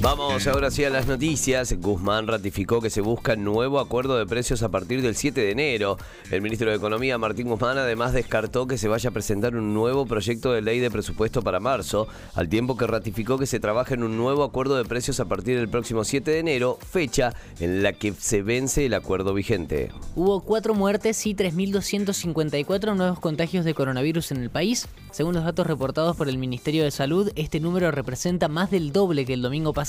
Vamos ahora sí a las noticias. Guzmán ratificó que se busca nuevo acuerdo de precios a partir del 7 de enero. El ministro de Economía, Martín Guzmán, además descartó que se vaya a presentar un nuevo proyecto de ley de presupuesto para marzo, al tiempo que ratificó que se trabaja en un nuevo acuerdo de precios a partir del próximo 7 de enero, fecha en la que se vence el acuerdo vigente. Hubo cuatro muertes y 3.254 nuevos contagios de coronavirus en el país. Según los datos reportados por el Ministerio de Salud, este número representa más del doble que el domingo pasado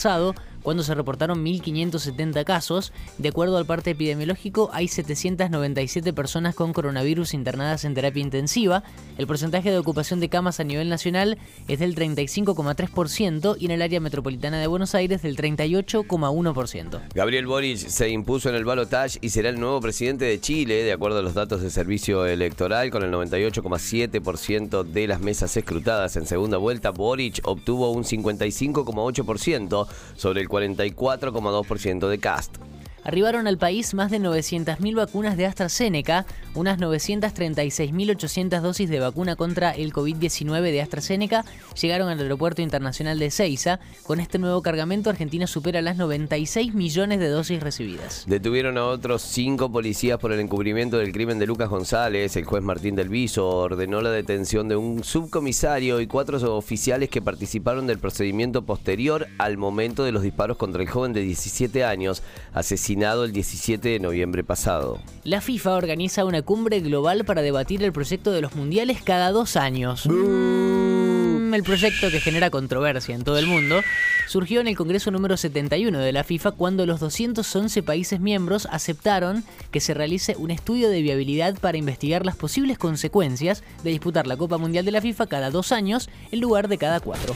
cuando se reportaron 1.570 casos. De acuerdo al parte epidemiológico, hay 797 personas con coronavirus internadas en terapia intensiva. El porcentaje de ocupación de camas a nivel nacional es del 35,3% y en el área metropolitana de Buenos Aires del 38,1%. Gabriel Boric se impuso en el balotaje y será el nuevo presidente de Chile, de acuerdo a los datos del servicio electoral, con el 98,7% de las mesas escrutadas en segunda vuelta. Boric obtuvo un 55,8% sobre el 44,2% de Cast. Arribaron al país más de 900.000 vacunas de AstraZeneca, unas 936.800 dosis de vacuna contra el COVID-19 de AstraZeneca llegaron al aeropuerto internacional de Ceiza. Con este nuevo cargamento, Argentina supera las 96 millones de dosis recibidas. Detuvieron a otros cinco policías por el encubrimiento del crimen de Lucas González. El juez Martín del Viso ordenó la detención de un subcomisario y cuatro oficiales que participaron del procedimiento posterior al momento de los disparos contra el joven de 17 años, asesinado el 17 de noviembre pasado. La FIFA organiza una cumbre global para debatir el proyecto de los mundiales cada dos años. Mm, el proyecto que genera controversia en todo el mundo surgió en el Congreso número 71 de la FIFA cuando los 211 países miembros aceptaron que se realice un estudio de viabilidad para investigar las posibles consecuencias de disputar la Copa Mundial de la FIFA cada dos años en lugar de cada cuatro.